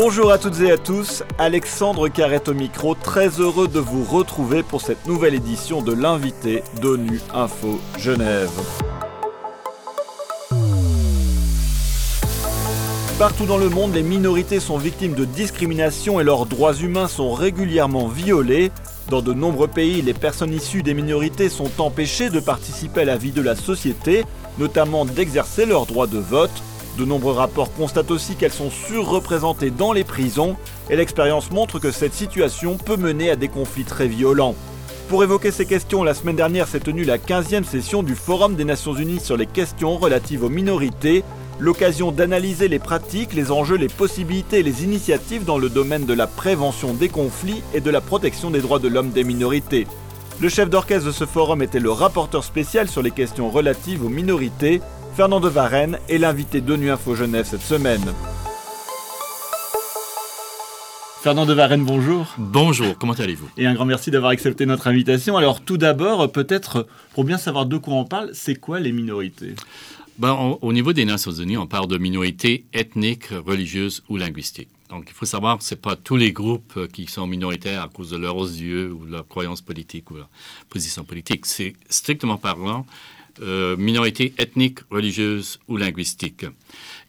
Bonjour à toutes et à tous, Alexandre Carrette au micro, très heureux de vous retrouver pour cette nouvelle édition de l'invité d'ONU Info Genève. Partout dans le monde, les minorités sont victimes de discrimination et leurs droits humains sont régulièrement violés. Dans de nombreux pays, les personnes issues des minorités sont empêchées de participer à la vie de la société, notamment d'exercer leur droit de vote. De nombreux rapports constatent aussi qu'elles sont surreprésentées dans les prisons, et l'expérience montre que cette situation peut mener à des conflits très violents. Pour évoquer ces questions, la semaine dernière s'est tenue la 15e session du Forum des Nations Unies sur les questions relatives aux minorités, l'occasion d'analyser les pratiques, les enjeux, les possibilités et les initiatives dans le domaine de la prévention des conflits et de la protection des droits de l'homme des minorités. Le chef d'orchestre de ce forum était le rapporteur spécial sur les questions relatives aux minorités, Fernand de Varenne, et l'invité d'ONU Info Genève cette semaine. Fernand de Varenne, bonjour. Bonjour, comment allez-vous? Et un grand merci d'avoir accepté notre invitation. Alors tout d'abord, peut-être pour bien savoir de quoi on parle, c'est quoi les minorités? Ben, au niveau des Nations Unies, on parle de minorités ethniques, religieuses ou linguistiques. Donc, il faut savoir que ce pas tous les groupes euh, qui sont minoritaires à cause de leurs yeux ou de leur croyance politique ou leur position politique. C'est strictement parlant euh, minorité ethnique, religieuse ou linguistique.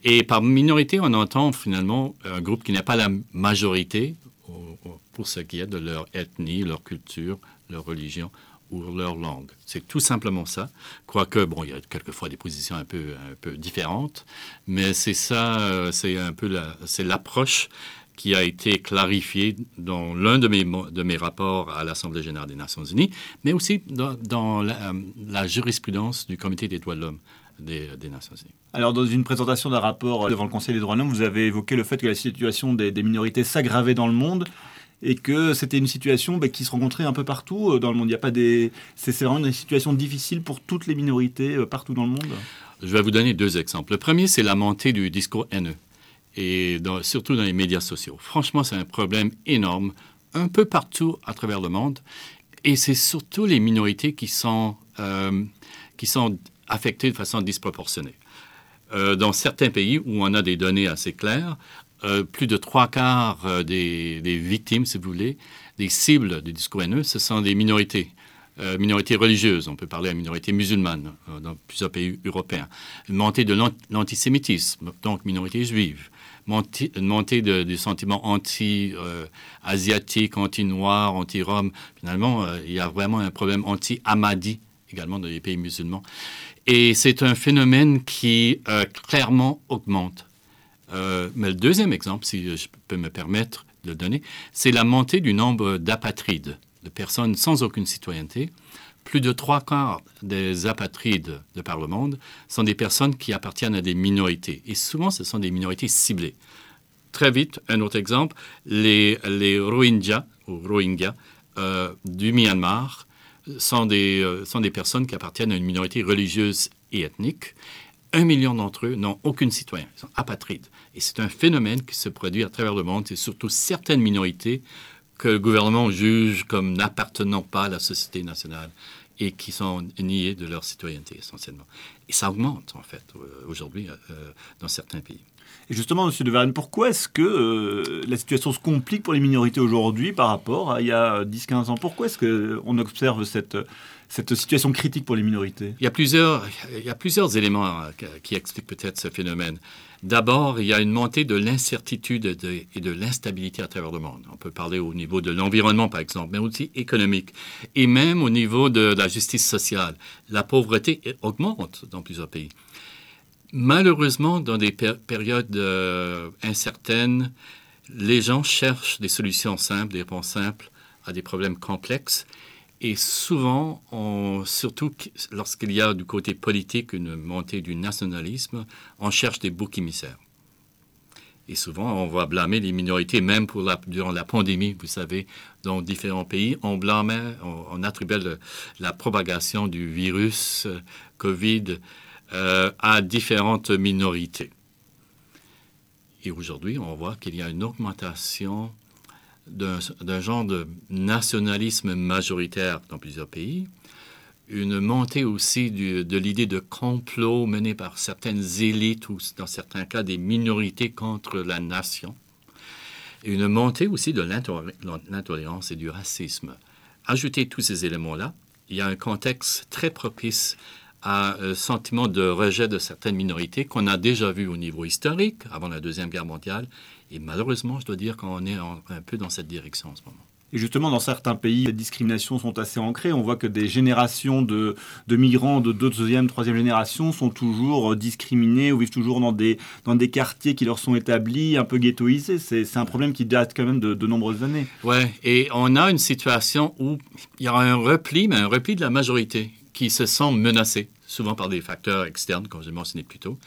Et par minorité, on entend finalement un groupe qui n'est pas la majorité pour ce qui est de leur ethnie, leur culture, leur religion ou leur langue. C'est tout simplement ça. Quoique, bon, il y a quelquefois des positions un peu, un peu différentes, mais c'est ça, euh, c'est un peu la, l'approche qui a été clarifiée dans l'un de mes, de mes rapports à l'Assemblée générale des Nations unies, mais aussi dans, la, la, jurisprudence du Comité des droits de l'homme des, des, Nations unies. Alors, dans une présentation d'un rapport devant le Conseil des droits de l'homme, vous avez évoqué le fait que la situation des, des minorités s'aggravait dans le monde et que c'était une situation bah, qui se rencontrait un peu partout euh, dans le monde. Il y a pas des, c'est vraiment une situation difficile pour toutes les minorités euh, partout dans le monde? Je vais vous donner deux exemples. Le premier, c'est la montée du discours haineux et surtout dans les médias sociaux. Franchement, c'est un problème énorme un peu partout à travers le monde et c'est surtout les minorités qui sont euh, qui sont affectées de façon disproportionnée. dans certains pays où on a des données assez claires, euh, plus de trois quarts euh, des, victimes, si vous voulez, des cibles des discours haineux, ce sont des minorités. Euh, minorités religieuses, on peut parler à minorité musulmane dans plusieurs pays européens. Une montée de l'antisémitisme, donc minorité juive. Une montée de, des sentiments anti-asiatiques, anti-noirs, anti-roms. Finalement, il y a vraiment un problème anti-amadi également dans les pays musulmans. Et c'est un phénomène qui clairement augmente euh, mais le deuxième exemple, si je peux me permettre de le donner, c'est la montée du nombre d'apatrides, de personnes sans aucune citoyenneté. Plus de trois quarts des apatrides de par le monde sont des personnes qui appartiennent à des minorités. Et souvent, ce sont des minorités ciblées. Très vite, un autre exemple, les, Rohingyas, euh, du Myanmar sont des, euh, sont des personnes qui appartiennent à une minorité religieuse et ethnique. Un million d'entre eux n'ont aucune citoyen, ils sont apatrides. Et c'est un phénomène qui se produit à travers le monde, et surtout certaines minorités que le gouvernement juge comme n'appartenant pas à la société nationale et qui sont niées de leur citoyenneté essentiellement. Et ça augmente en fait euh, aujourd'hui euh, dans certains pays. Et justement, M. De Varenne, pourquoi est-ce que euh, la situation se complique pour les minorités aujourd'hui par rapport à il y a 10-15 ans? Pourquoi est-ce qu'on observe cette, cette situation critique pour les minorités il y, a plusieurs, éléments qui expliquent peut-être ce phénomène. D'abord, il y a une montée de l'incertitude et de l'instabilité à travers le monde. On peut parler au niveau de l'environnement, par exemple, mais aussi économique, et même au niveau de la justice sociale. La pauvreté augmente dans plusieurs pays. Malheureusement, dans des périodes euh, incertaines, les gens cherchent des solutions simples, des réponses simples à des problèmes complexes. Et souvent, surtout lorsqu'il y a du côté politique une montée du nationalisme, on cherche des boucs émissaires. Et souvent, on va blâmer les minorités, même pour la, durant la pandémie, vous savez, dans différents pays, on blâmait, on, attribuait la propagation du virus euh, Covid euh, à différentes minorités. Et aujourd'hui, on voit qu'il y a une augmentation d'un genre de nationalisme majoritaire dans plusieurs pays, une montée aussi de l'idée de complot mené par certaines élites ou dans certains cas des minorités contre la nation. une montée aussi de l'intolérance et du racisme. Ajouter tous ces éléments-là, il y a un contexte très propice à un sentiment de rejet de certaines minorités qu'on a déjà vu au niveau historique avant la Deuxième Guerre mondiale. Et malheureusement, je dois dire qu'on est un peu dans cette direction en ce moment. Et justement, dans certains pays, les discriminations sont assez ancrées. On voit que des générations de, de migrants de deuxième, troisième génération sont toujours euh, discriminés ou vivent toujours dans des, dans des quartiers qui leur sont établis, un peu ghettoisés. C'est un problème qui date quand même de, de nombreuses années. Ouais, et on a une situation où il y a un repli, mais un repli de la majorité qui se sent menacée, souvent par des facteurs externes, comme j'ai mentionné plus tôt.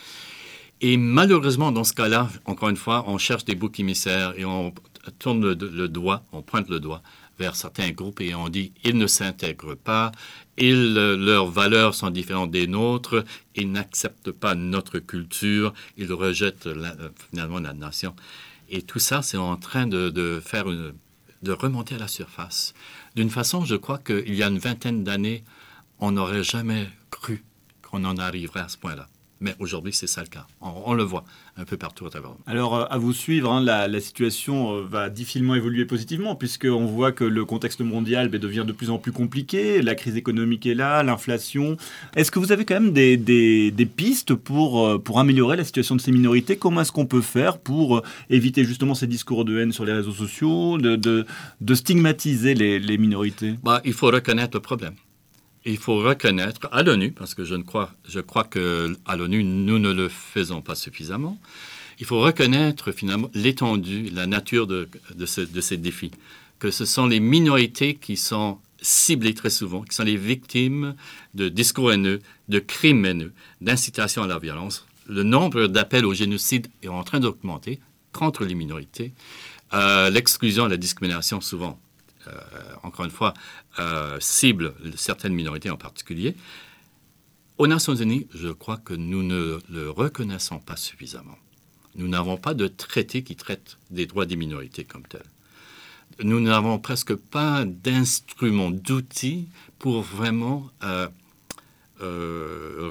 Et malheureusement, dans ce cas-là, encore une fois, on cherche des boucs émissaires et on tourne le, doigt, on pointe le doigt vers certains groupes et on dit ils ne s'intègrent pas, ils, leurs valeurs sont différentes des nôtres, ils n'acceptent pas notre culture, ils rejettent finalement la nation. Et tout ça, c'est en train de, faire de remonter à la surface. D'une façon, je crois qu'il y a une vingtaine d'années, on n'aurait jamais cru qu'on en arriverait à ce point-là. Mais aujourd'hui, c'est ça le cas. On, le voit un peu partout à travers. Alors, euh, à vous suivre, hein, la, situation euh, va difficilement évoluer positivement, puisqu'on voit que le contexte mondial ben, devient de plus en plus compliqué, la crise économique est là, l'inflation. Est-ce que vous avez quand même des, des, pistes pour, euh, pour améliorer la situation de ces minorités? Comment est-ce qu'on peut faire pour éviter justement ces discours de haine sur les réseaux sociaux, de, de, de stigmatiser les, les minorités? Bah, Il faut reconnaître le problème il faut reconnaître à l'ONU, parce que je, crois, je crois qu'à l'ONU, nous ne le faisons pas suffisamment, il faut reconnaître finalement l'étendue, la nature de, ces défis, que ce sont les minorités qui sont ciblées très souvent, qui sont les victimes de discours haineux, de crimes haineux, d'incitation à la violence. Le nombre d'appels au génocide est en train d'augmenter contre les minorités. Euh, l'exclusion et la discrimination, souvent, encore une fois, euh, cible certaines minorités en particulier. Aux Nations Unies, je crois que nous ne le reconnaissons pas suffisamment. Nous n'avons pas de traité qui traite des droits des minorités comme tel. Nous n'avons presque pas d'instruments, d'outils pour vraiment euh,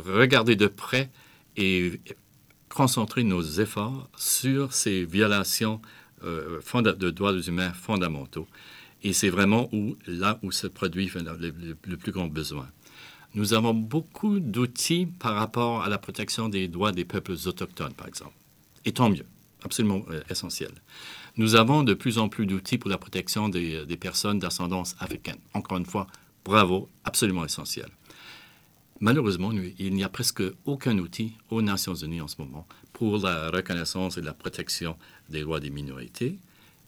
regarder de près et concentrer nos efforts sur ces violations de droits humains fondamentaux. Et c'est vraiment où, là où se produit le, plus grand besoin. Nous avons beaucoup d'outils par rapport à la protection des droits des peuples autochtones, par exemple. Et tant mieux, absolument euh, essentiel. Nous avons de plus en plus d'outils pour la protection des, des personnes d'ascendance africaine. Encore une fois, bravo, absolument essentiel. Malheureusement, il n'y a presque aucun outil aux Nations Unies en ce moment pour la reconnaissance et la protection des droits des minorités.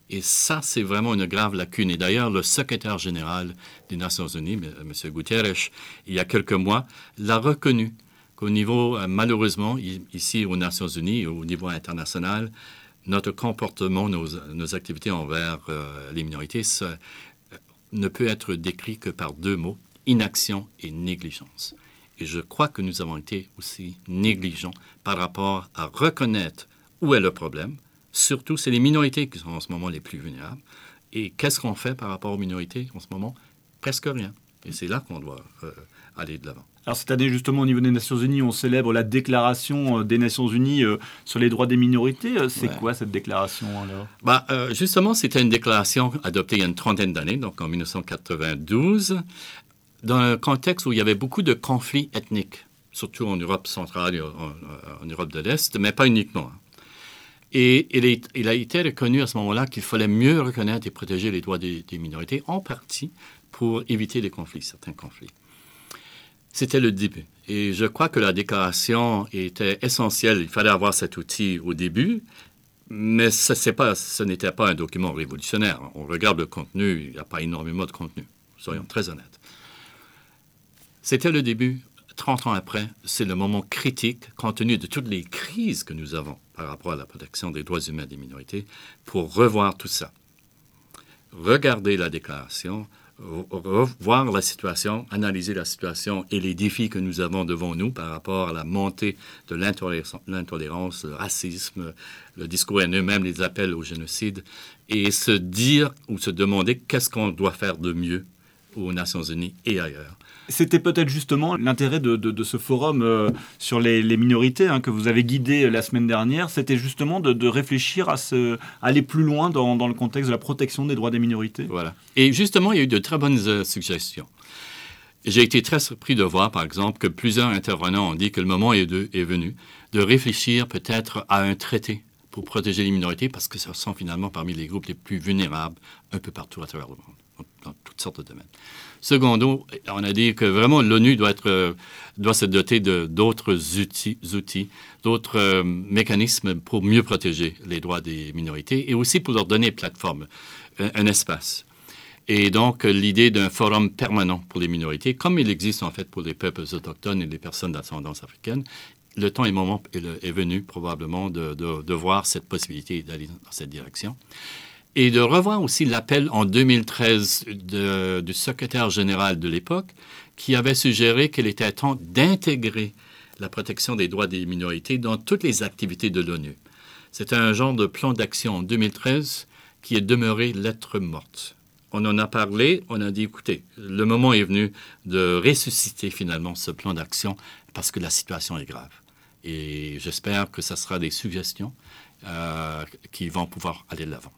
Et ça, c'est vraiment une grave lacune. Et d'ailleurs, le secrétaire général des Nations Unies, M. Guterres, il y a quelques mois, l'a reconnu qu'au niveau, euh, malheureusement, ici aux Nations Unies, au niveau international, notre comportement, nos, activités envers euh, les minorités euh, ne peut être décrit que par deux mots, inaction et négligence. Et je crois que nous avons été aussi négligents par rapport à reconnaître où est le problème, Surtout, c'est les minorités qui sont en ce moment les plus vulnérables. Et qu'est-ce qu'on fait par rapport aux minorités en ce moment? Presque rien. Et c'est là qu'on doit euh, aller de l'avant. Alors cette année, justement, au niveau des Nations Unies, on célèbre la déclaration euh, des Nations Unies euh, sur les droits des minorités. C'est quoi cette déclaration alors? Bah, Justement, c'était une déclaration adoptée il y a une trentaine d'années, donc en 1992, dans un contexte où il y avait beaucoup de conflits ethniques, surtout en Europe centrale et en Europe de l'Est, mais pas uniquement. Et il, a été reconnu à ce moment-là qu'il fallait mieux reconnaître et protéger les droits des, minorités, en partie pour éviter les conflits, certains conflits. C'était le début. Et je crois que la déclaration était essentielle. Il fallait avoir cet outil au début, mais ce, n'était pas un document révolutionnaire. On regarde le contenu, il n'y a pas énormément de contenu, soyons très honnêtes. C'était le début. 30 ans après, c'est le moment critique, compte tenu de toutes les crises que nous avons par rapport à la protection des droits humains des minorités, pour revoir tout ça. Regarder la déclaration, revoir la situation, analyser la situation et les défis que nous avons devant nous par rapport à la montée de l'intolérance, le racisme, le discours haineux, même les appels au génocide, et se dire ou se demander qu'est-ce qu'on doit faire de mieux aux Nations Unies et ailleurs. C'était peut-être justement l'intérêt de, ce forum euh, sur les, minorités hein, que vous avez guidé la semaine dernière, c'était justement de, réfléchir à aller plus loin dans, dans, le contexte de la protection des droits des minorités. Voilà. Et justement, il y a eu de très bonnes euh, suggestions. J'ai été très surpris de voir, par exemple, que plusieurs intervenants ont dit que le moment est, est venu de réfléchir peut-être à un traité pour protéger les minorités, parce que ce sont finalement parmi les groupes les plus vulnérables un peu partout à travers le monde, dans toutes sortes de domaines. Secondo, on a dit que vraiment l'ONU doit, doit se doter d'autres outils, d'autres euh, mécanismes pour mieux protéger les droits des minorités et aussi pour leur donner plateforme, un espace. Et donc, l'idée d'un forum permanent pour les minorités, comme il existe en fait pour les peuples autochtones et les personnes d'ascendance africaine, le temps et le moment est, venu probablement de, voir cette possibilité d'aller dans cette direction. Et de revoir aussi l'appel en 2013 du secrétaire général de l'époque qui avait suggéré qu'il était temps d'intégrer la protection des droits des minorités dans toutes les activités de l'ONU. C'est un genre de plan d'action en 2013 qui est demeuré lettre morte on en a parlé, on a dit, écoutez, le moment est venu de ressusciter finalement ce plan d'action parce que la situation est grave. Et j'espère que ce sera des suggestions euh, qui vont pouvoir aller de l'avant.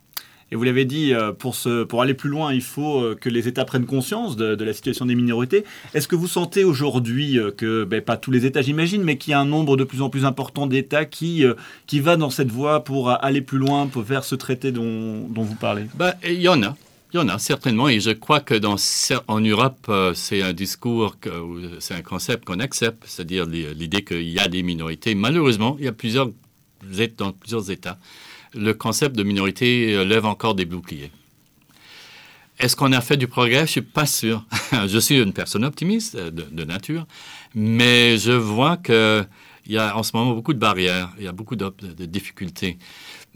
Et vous l'avez dit, euh, pour, aller plus loin, il faut euh, que les États prennent conscience de, la situation des minorités. Est-ce que vous sentez aujourd'hui que, ben, pas tous les États j'imagine, mais qu'il y a un nombre de plus en plus important d'États qui, qui va dans cette voie pour aller plus loin, pour faire ce traité dont, vous parlez? Ben, Il y en a. Il y en a certainement, et je crois que en Europe, euh, c'est un discours, c'est un concept qu'on accepte, c'est-à-dire l'idée qu'il y a des minorités. Malheureusement, il y a plusieurs, dans plusieurs États, le concept de minorité euh, lève encore des boucliers. Est-ce qu'on a fait du progrès? Je ne suis pas sûr. je suis une personne optimiste euh, de, nature, mais je vois qu'il y a en ce moment beaucoup de barrières, il y a beaucoup de difficultés.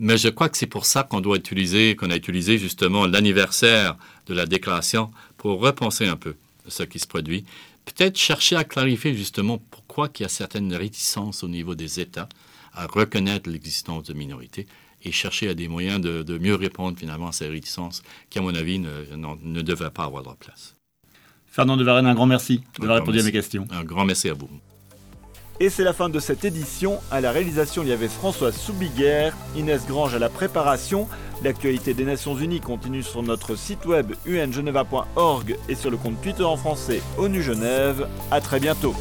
Mais je crois que c'est pour ça qu'on doit utiliser, qu'on a utilisé justement l'anniversaire de la déclaration pour repenser un peu ce qui se produit. Peut-être chercher à clarifier justement pourquoi il y a certaines réticences au niveau des États à reconnaître l'existence de minorités et chercher à des moyens de, mieux répondre finalement à ces réticences qui, à mon avis, ne, ne, devraient pas avoir leur place. Fernand de Varenne, un grand merci d'avoir répondu à mes questions. Un grand merci à vous. Et c'est la fin de cette édition. À la réalisation, il y avait François Soubiguerre, Inès Grange à la préparation. L'actualité des Nations Unies continue sur notre site web ungeneva.org et sur le compte Twitter en français ONU Genève. À très bientôt.